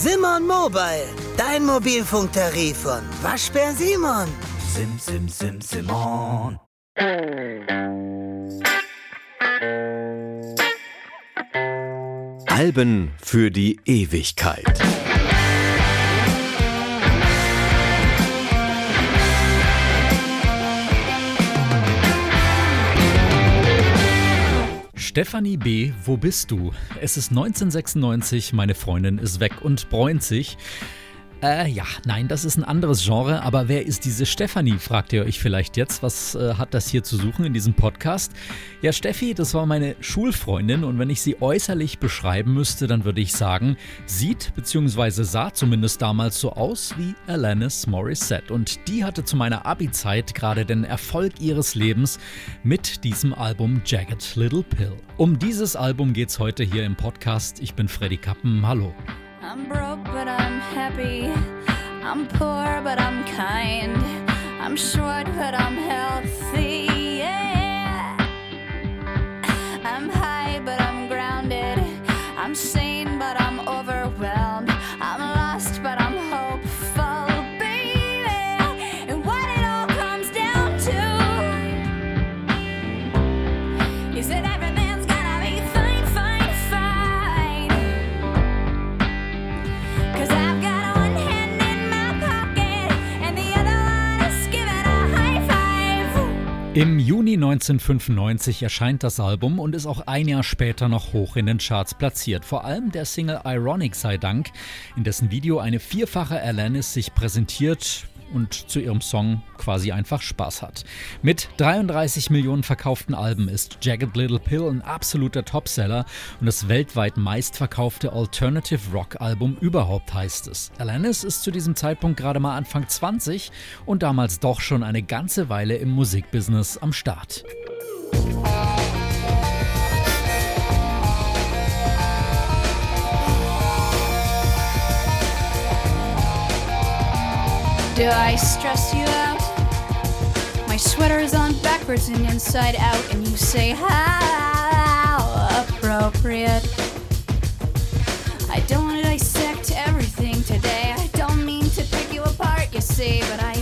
Simon Mobile, dein Mobilfunktarif von Waschbär Simon. Sim, sim, sim, Simon. Alben für die Ewigkeit. Stefanie B., wo bist du? Es ist 1996, meine Freundin ist weg und bräunt sich. Äh, ja, nein, das ist ein anderes Genre, aber wer ist diese Stefanie, fragt ihr euch vielleicht jetzt. Was äh, hat das hier zu suchen in diesem Podcast? Ja, Steffi, das war meine Schulfreundin und wenn ich sie äußerlich beschreiben müsste, dann würde ich sagen, sieht bzw. sah zumindest damals so aus wie Alanis Morissette. Und die hatte zu meiner Abi-Zeit gerade den Erfolg ihres Lebens mit diesem Album Jagged Little Pill. Um dieses Album geht's heute hier im Podcast. Ich bin Freddy Kappen. Hallo. I'm broke, but I'm happy. I'm poor, but I'm kind. I'm short, but I'm healthy. Yeah. I'm high, but I'm grounded. I'm sane, Im Juni 1995 erscheint das Album und ist auch ein Jahr später noch hoch in den Charts platziert. Vor allem der Single Ironic sei Dank, in dessen Video eine vierfache Alanis sich präsentiert und zu ihrem Song quasi einfach Spaß hat. Mit 33 Millionen verkauften Alben ist Jagged Little Pill ein absoluter Topseller und das weltweit meistverkaufte Alternative Rock Album überhaupt heißt es. Alanis ist zu diesem Zeitpunkt gerade mal Anfang 20 und damals doch schon eine ganze Weile im Musikbusiness am Start. Do I stress you out? My sweater is on backwards and inside out, and you say, How appropriate. I don't want to dissect everything today. I don't mean to pick you apart, you see, but I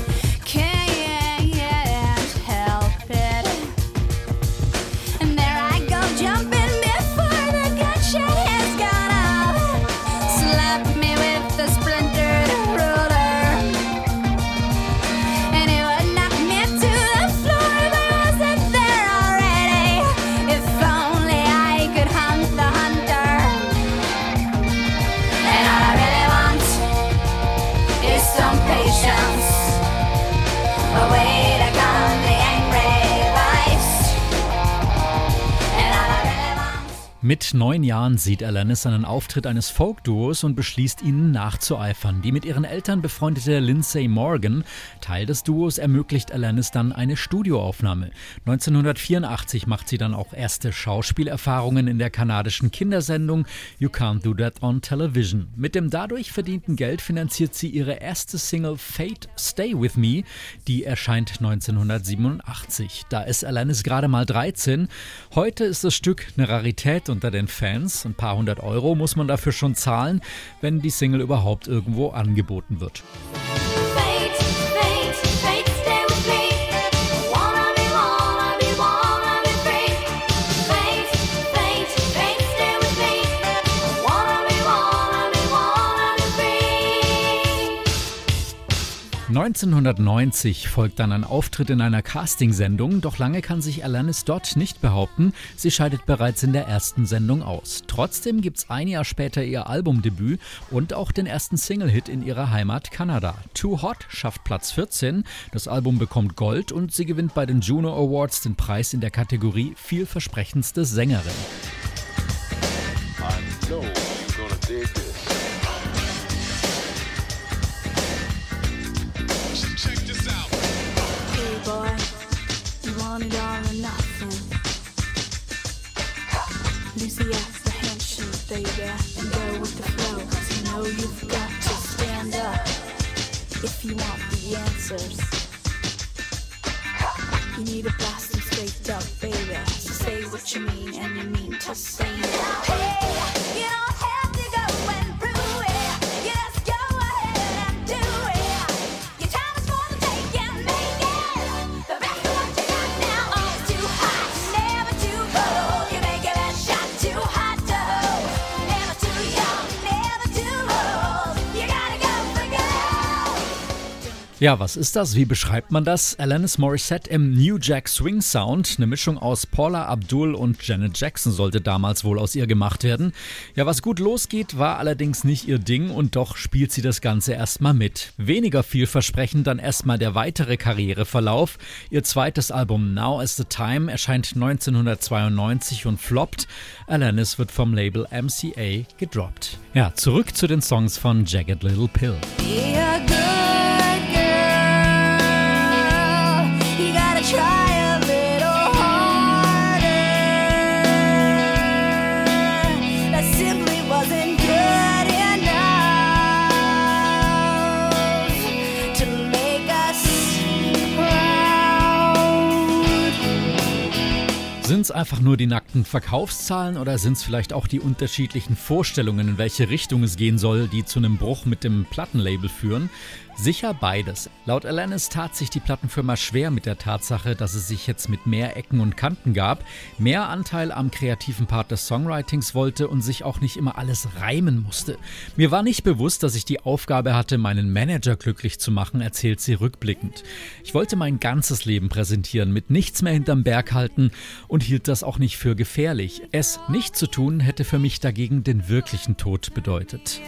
Mit neun Jahren sieht Alanis einen Auftritt eines Folk-Duos und beschließt, ihnen nachzueifern. Die mit ihren Eltern befreundete Lindsay Morgan, Teil des Duos, ermöglicht Alanis dann eine Studioaufnahme. 1984 macht sie dann auch erste Schauspielerfahrungen in der kanadischen Kindersendung You Can't Do That on Television. Mit dem dadurch verdienten Geld finanziert sie ihre erste Single Fate Stay With Me, die erscheint 1987. Da ist Alanis gerade mal 13. Heute ist das Stück eine Rarität unter den Fans. Ein paar hundert Euro muss man dafür schon zahlen, wenn die Single überhaupt irgendwo angeboten wird. 1990 folgt dann ein Auftritt in einer Castingsendung, doch lange kann sich Alanis dort nicht behaupten. Sie scheidet bereits in der ersten Sendung aus. Trotzdem gibt's ein Jahr später ihr Albumdebüt und auch den ersten Single-Hit in ihrer Heimat Kanada. Too Hot schafft Platz 14, das Album bekommt Gold und sie gewinnt bei den Juno Awards den Preis in der Kategorie vielversprechendste Sängerin. Lucy asked the handshake, baby, and go with the flow. you know you've got to stand up if you want the answers. You need to blast and straight up, baby. So say what you mean and you mean to say it. Ja, was ist das? Wie beschreibt man das? Alanis Morissette im New Jack Swing Sound. Eine Mischung aus Paula Abdul und Janet Jackson sollte damals wohl aus ihr gemacht werden. Ja, was gut losgeht, war allerdings nicht ihr Ding und doch spielt sie das Ganze erstmal mit. Weniger vielversprechend dann erstmal der weitere Karriereverlauf. Ihr zweites Album Now is the Time erscheint 1992 und floppt. Alanis wird vom Label MCA gedroppt. Ja, zurück zu den Songs von Jagged Little Pill. Be Sind es einfach nur die nackten Verkaufszahlen oder sind es vielleicht auch die unterschiedlichen Vorstellungen, in welche Richtung es gehen soll, die zu einem Bruch mit dem Plattenlabel führen? Sicher beides. Laut Alanis tat sich die Plattenfirma schwer mit der Tatsache, dass es sich jetzt mit mehr Ecken und Kanten gab, mehr Anteil am kreativen Part des Songwritings wollte und sich auch nicht immer alles reimen musste. Mir war nicht bewusst, dass ich die Aufgabe hatte, meinen Manager glücklich zu machen, erzählt sie rückblickend. Ich wollte mein ganzes Leben präsentieren, mit nichts mehr hinterm Berg halten und hielt das auch nicht für gefährlich. Es nicht zu tun hätte für mich dagegen den wirklichen Tod bedeutet.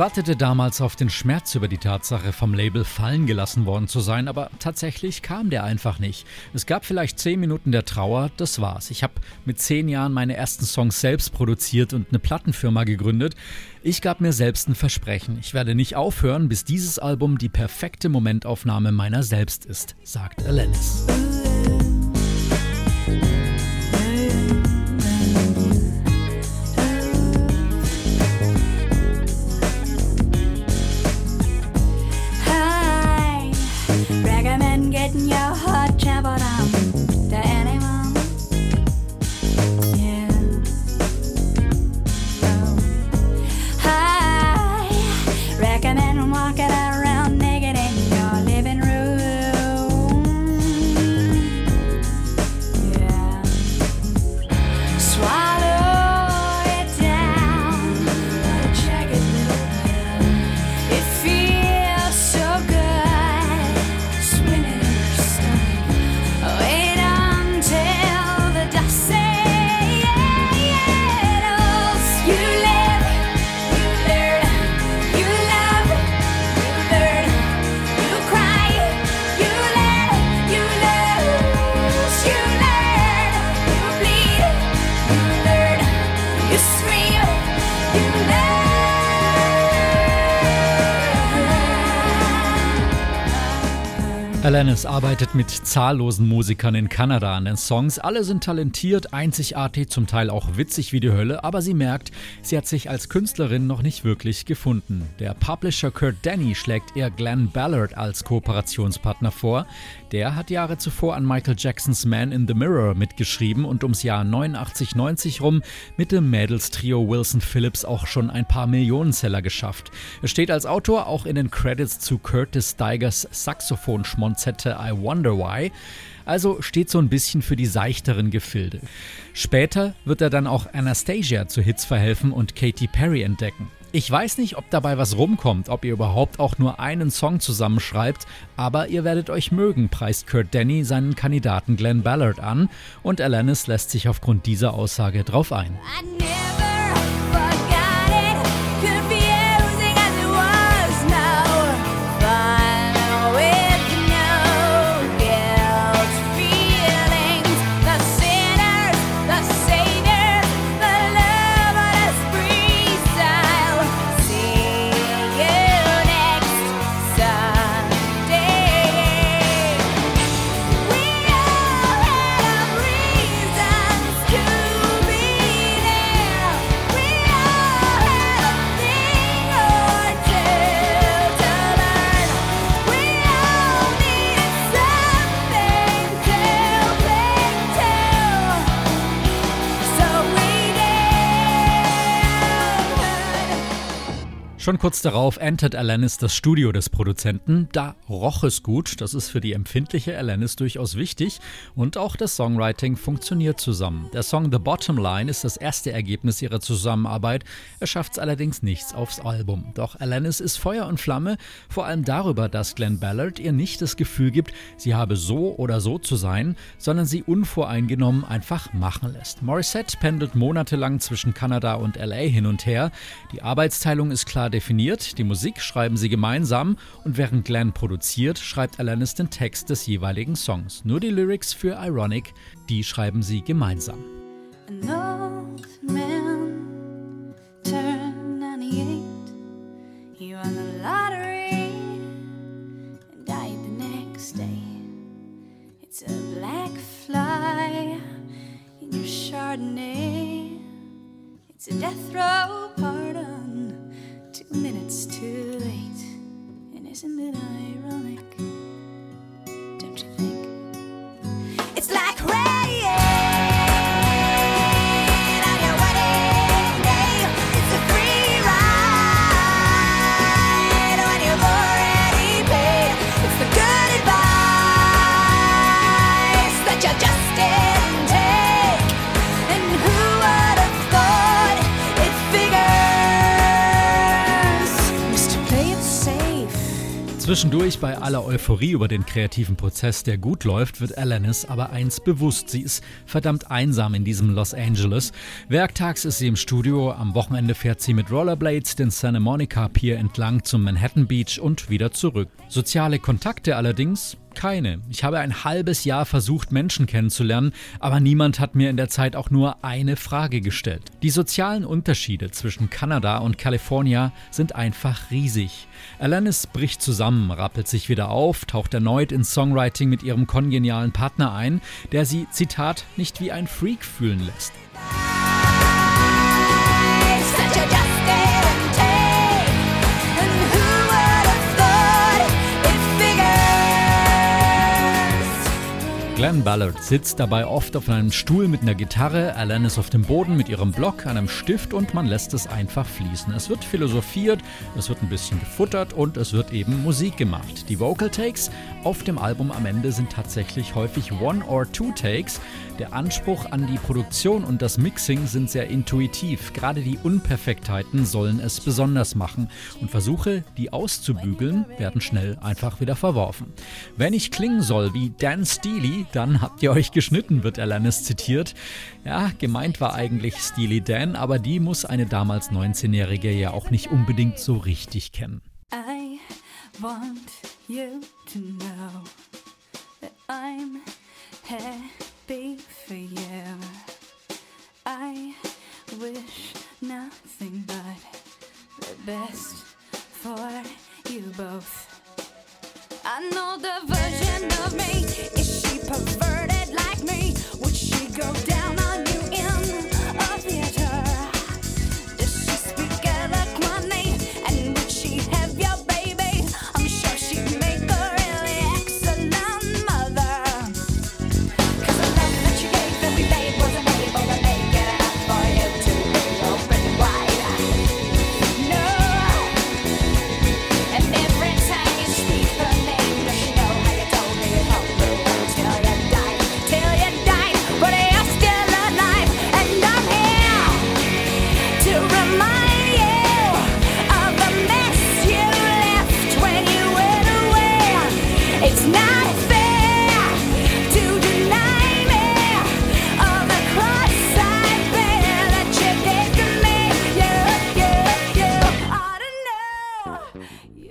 Wartete damals auf den Schmerz über die Tatsache, vom Label fallen gelassen worden zu sein, aber tatsächlich kam der einfach nicht. Es gab vielleicht zehn Minuten der Trauer, das war's. Ich habe mit zehn Jahren meine ersten Songs selbst produziert und eine Plattenfirma gegründet. Ich gab mir selbst ein Versprechen. Ich werde nicht aufhören, bis dieses Album die perfekte Momentaufnahme meiner selbst ist, sagt Alanis. Alanis arbeitet mit zahllosen Musikern in Kanada an den Songs. Alle sind talentiert, einzigartig, zum Teil auch witzig wie die Hölle, aber sie merkt, sie hat sich als Künstlerin noch nicht wirklich gefunden. Der Publisher Kurt Denny schlägt eher Glenn Ballard als Kooperationspartner vor. Der hat Jahre zuvor an Michael Jacksons Man in the Mirror mitgeschrieben und ums Jahr 89, 90 rum mit dem Mädels-Trio Wilson Phillips auch schon ein paar Millionenseller geschafft. Er steht als Autor auch in den Credits zu Curtis Steigers Saxophon-Schmonzette I Wonder Why. Also steht so ein bisschen für die seichteren Gefilde. Später wird er dann auch Anastasia zu Hits verhelfen und Katy Perry entdecken. Ich weiß nicht, ob dabei was rumkommt, ob ihr überhaupt auch nur einen Song zusammenschreibt, aber ihr werdet euch mögen, preist Kurt Denny seinen Kandidaten Glenn Ballard an und Alanis lässt sich aufgrund dieser Aussage drauf ein. Schon kurz darauf entert Alanis das Studio des Produzenten. Da roch es gut, das ist für die empfindliche Alanis durchaus wichtig und auch das Songwriting funktioniert zusammen. Der Song The Bottom Line ist das erste Ergebnis ihrer Zusammenarbeit, er schafft es allerdings nichts aufs Album. Doch Alanis ist Feuer und Flamme, vor allem darüber, dass Glenn Ballard ihr nicht das Gefühl gibt, sie habe so oder so zu sein, sondern sie unvoreingenommen einfach machen lässt. Morissette pendelt monatelang zwischen Kanada und LA hin und her. Die Arbeitsteilung ist klar definiert, die Musik schreiben sie gemeinsam und während Glenn produziert, schreibt Alanis den Text des jeweiligen Songs. Nur die Lyrics für Ironic, die schreiben sie gemeinsam. An old man turned 98. He won the lottery and died the next day. It's a black fly in your Chardonnay. It's a death row pardon, two minutes too late. And isn't it ironic? Zwischendurch bei aller Euphorie über den kreativen Prozess, der gut läuft, wird Alanis aber eins bewusst. Sie ist verdammt einsam in diesem Los Angeles. Werktags ist sie im Studio, am Wochenende fährt sie mit Rollerblades den Santa Monica Pier entlang zum Manhattan Beach und wieder zurück. Soziale Kontakte allerdings keine. Ich habe ein halbes Jahr versucht, Menschen kennenzulernen, aber niemand hat mir in der Zeit auch nur eine Frage gestellt. Die sozialen Unterschiede zwischen Kanada und Kalifornien sind einfach riesig. Alanis bricht zusammen, rappelt sich wieder auf, taucht erneut ins Songwriting mit ihrem kongenialen Partner ein, der sie, Zitat, nicht wie ein Freak fühlen lässt. That Glenn Ballard sitzt dabei oft auf einem Stuhl mit einer Gitarre, Alanis auf dem Boden mit ihrem Block, einem Stift und man lässt es einfach fließen. Es wird philosophiert, es wird ein bisschen gefuttert und es wird eben Musik gemacht. Die Vocal Takes auf dem Album am Ende sind tatsächlich häufig One- or Two-Takes. Der Anspruch an die Produktion und das Mixing sind sehr intuitiv. Gerade die Unperfektheiten sollen es besonders machen und Versuche, die auszubügeln, werden schnell einfach wieder verworfen. Wenn ich klingen soll wie Dan Steely, dann habt ihr euch geschnitten, wird Alanis zitiert. Ja, gemeint war eigentlich Steely Dan, aber die muss eine damals 19-Jährige ja auch nicht unbedingt so richtig kennen. I want you to know that I'm happy for you. I wish nothing but the best for you both. I know the version of me. Perverted like me?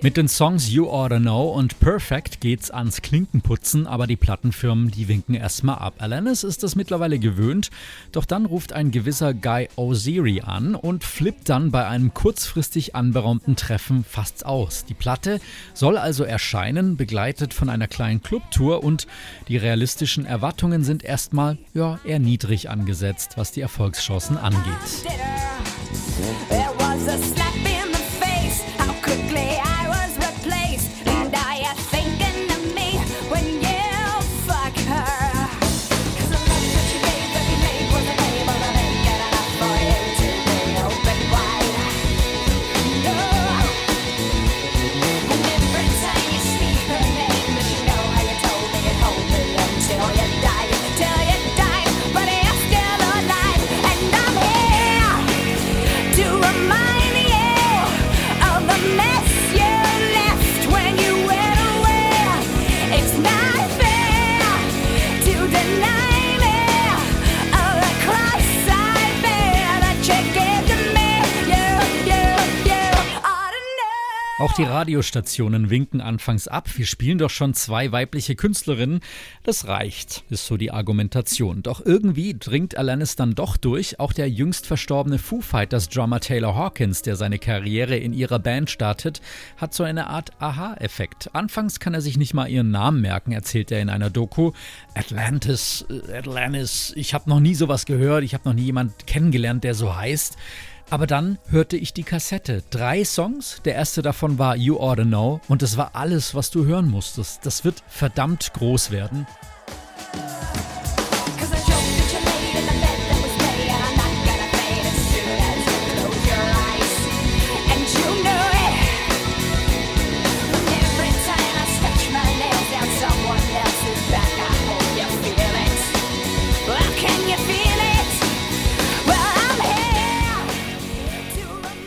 Mit den Songs You Oughta Know und Perfect geht's ans Klinkenputzen, aber die Plattenfirmen, die winken erstmal ab. Alanis ist das mittlerweile gewöhnt, doch dann ruft ein gewisser Guy Oziri an und flippt dann bei einem kurzfristig anberaumten Treffen fast aus. Die Platte soll also erscheinen, begleitet von einer kleinen Clubtour und die realistischen Erwartungen sind erstmal ja, eher niedrig angesetzt, was die Erfolgschancen angeht. Die Radiostationen winken anfangs ab. Wir spielen doch schon zwei weibliche Künstlerinnen. Das reicht, ist so die Argumentation. Doch irgendwie dringt Alanis dann doch durch. Auch der jüngst verstorbene Foo Fighters Drummer Taylor Hawkins, der seine Karriere in ihrer Band startet, hat so eine Art Aha-Effekt. Anfangs kann er sich nicht mal ihren Namen merken, erzählt er in einer Doku. Atlantis, äh, Atlantis, ich habe noch nie sowas gehört. Ich habe noch nie jemand kennengelernt, der so heißt. Aber dann hörte ich die Kassette. Drei Songs. Der erste davon war You Oughta Know. Und das war alles, was du hören musstest. Das wird verdammt groß werden.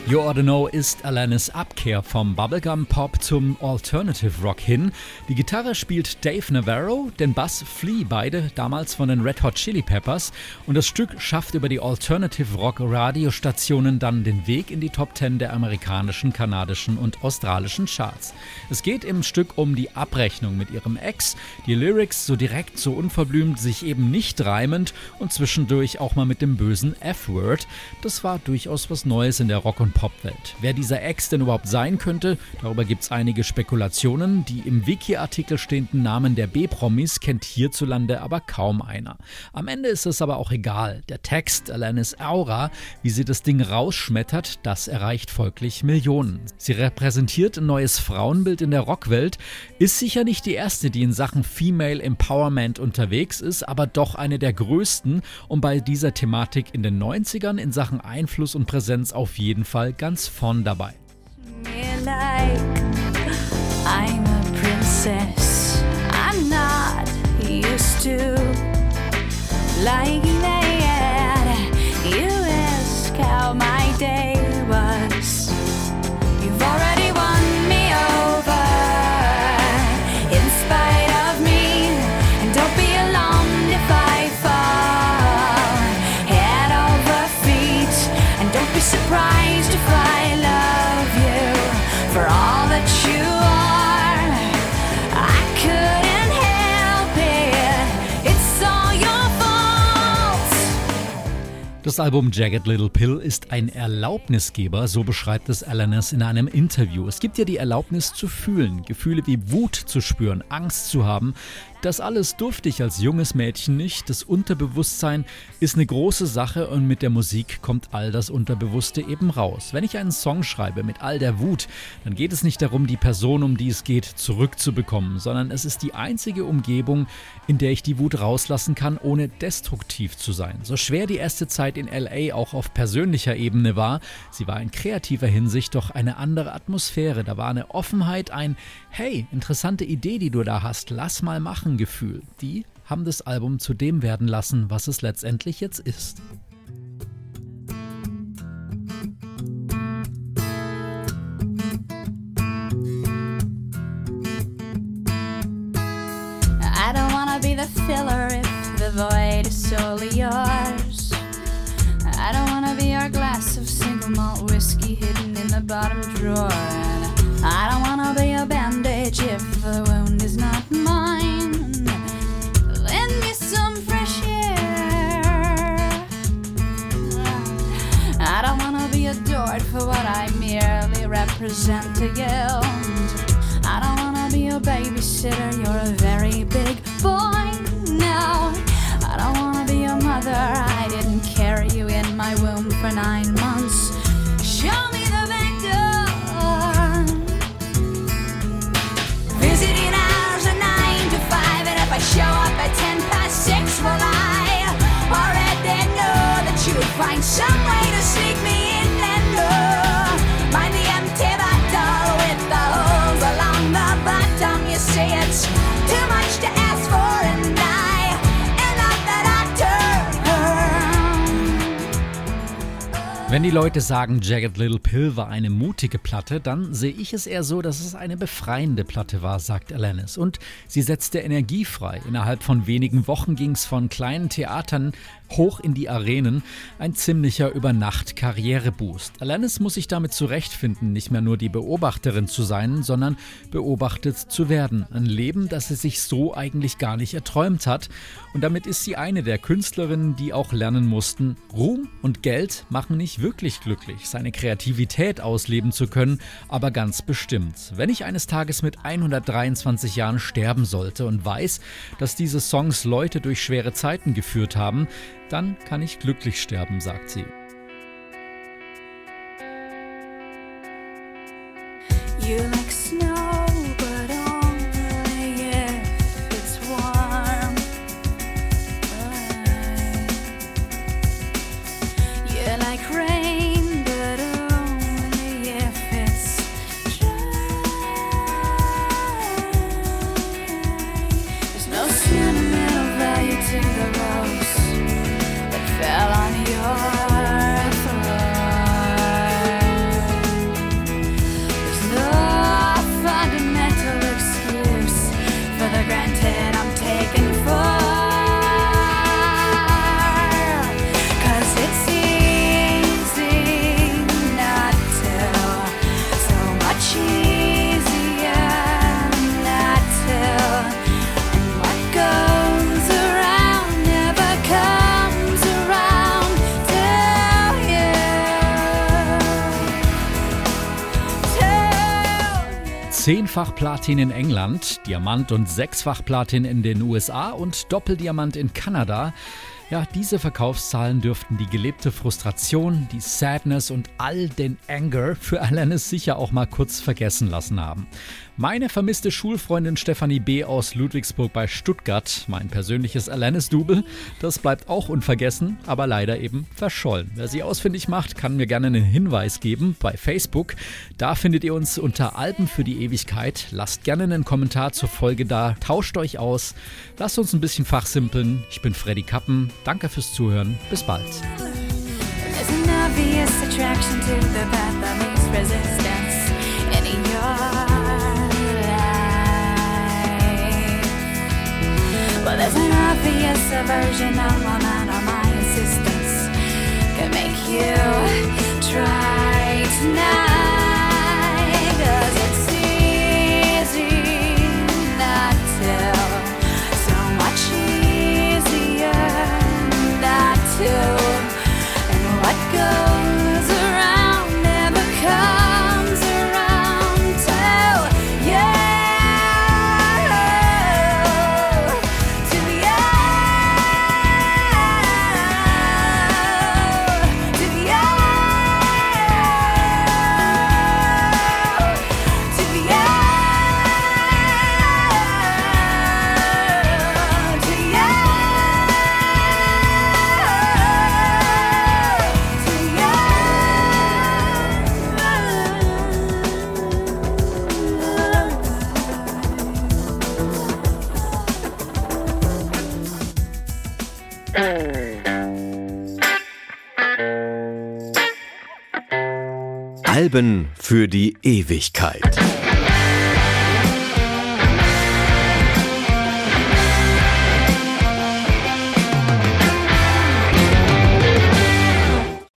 To You Oughta Know ist Alanis Abkehr vom Bubblegum Pop zum Alternative Rock hin. Die Gitarre spielt Dave Navarro, den Bass Flea, beide damals von den Red Hot Chili Peppers. Und das Stück schafft über die Alternative Rock Radiostationen dann den Weg in die Top 10 der amerikanischen, kanadischen und australischen Charts. Es geht im Stück um die Abrechnung mit ihrem Ex, die Lyrics so direkt, so unverblümt, sich eben nicht reimend und zwischendurch auch mal mit dem bösen F-Word. Das war durchaus was Neues in der Rock- und Popwelt. Wer dieser Ex denn überhaupt sein könnte, darüber gibt es einige Spekulationen. Die im Wiki-Artikel stehenden Namen der B-Promis kennt hierzulande aber kaum einer. Am Ende ist es aber auch egal. Der Text, Alanis Aura, wie sie das Ding rausschmettert, das erreicht folglich Millionen. Sie repräsentiert ein neues Frauenbild in der Rockwelt, ist sicher nicht die erste, die in Sachen Female Empowerment unterwegs ist, aber doch eine der größten und bei dieser Thematik in den 90ern in Sachen Einfluss und Präsenz auf jeden Fall ganz vorn dabei. like all that you Das Album Jagged Little Pill ist ein Erlaubnisgeber, so beschreibt es Alanis in einem Interview. Es gibt dir die Erlaubnis zu fühlen, Gefühle wie Wut zu spüren, Angst zu haben. Das alles durfte ich als junges Mädchen nicht. Das Unterbewusstsein ist eine große Sache und mit der Musik kommt all das Unterbewusste eben raus. Wenn ich einen Song schreibe mit all der Wut, dann geht es nicht darum, die Person, um die es geht, zurückzubekommen, sondern es ist die einzige Umgebung, in der ich die Wut rauslassen kann, ohne destruktiv zu sein. So schwer die erste Zeit in LA auch auf persönlicher Ebene war, sie war in kreativer Hinsicht doch eine andere Atmosphäre. Da war eine Offenheit, ein Hey, interessante Idee, die du da hast, lass mal machen Gefühl. Die haben das Album zu dem werden lassen, was es letztendlich jetzt ist. Bottom drawer. And I don't wanna be a bandage if the wound is not mine. Lend me some fresh air. I don't wanna be adored for what I merely represent to you. I don't wanna be a babysitter, you're a very big boy now. I don't wanna be a mother, I didn't carry you in my womb for nine Wenn die Leute sagen, Jagged Little Pill war eine mutige Platte, dann sehe ich es eher so, dass es eine befreiende Platte war, sagt Alanis. Und sie setzte Energie frei. Innerhalb von wenigen Wochen ging es von kleinen Theatern hoch in die Arenen, ein ziemlicher Übernacht-Karriereboost. Alanis muss sich damit zurechtfinden, nicht mehr nur die Beobachterin zu sein, sondern beobachtet zu werden. Ein Leben, das sie sich so eigentlich gar nicht erträumt hat. Und damit ist sie eine der Künstlerinnen, die auch lernen mussten, Ruhm und Geld machen nicht wirklich glücklich, seine Kreativität ausleben zu können, aber ganz bestimmt. Wenn ich eines Tages mit 123 Jahren sterben sollte und weiß, dass diese Songs Leute durch schwere Zeiten geführt haben, dann kann ich glücklich sterben, sagt sie. Zehnfach Platin in England, Diamant und sechsfach Platin in den USA und Doppeldiamant in Kanada. Ja, diese Verkaufszahlen dürften die gelebte Frustration, die Sadness und all den Anger für Alanis sicher auch mal kurz vergessen lassen haben. Meine vermisste Schulfreundin Stefanie B. aus Ludwigsburg bei Stuttgart, mein persönliches Alanis-Double, das bleibt auch unvergessen, aber leider eben verschollen. Wer sie ausfindig macht, kann mir gerne einen Hinweis geben bei Facebook. Da findet ihr uns unter Alben für die Ewigkeit. Lasst gerne einen Kommentar zur Folge da, tauscht euch aus, lasst uns ein bisschen fachsimpeln. Ich bin Freddy Kappen, danke fürs Zuhören, bis bald. Obvious attraction to the path of least resistance in your Well, there's an obvious aversion of my mind of my insistence can make you try tonight. Alben für die Ewigkeit.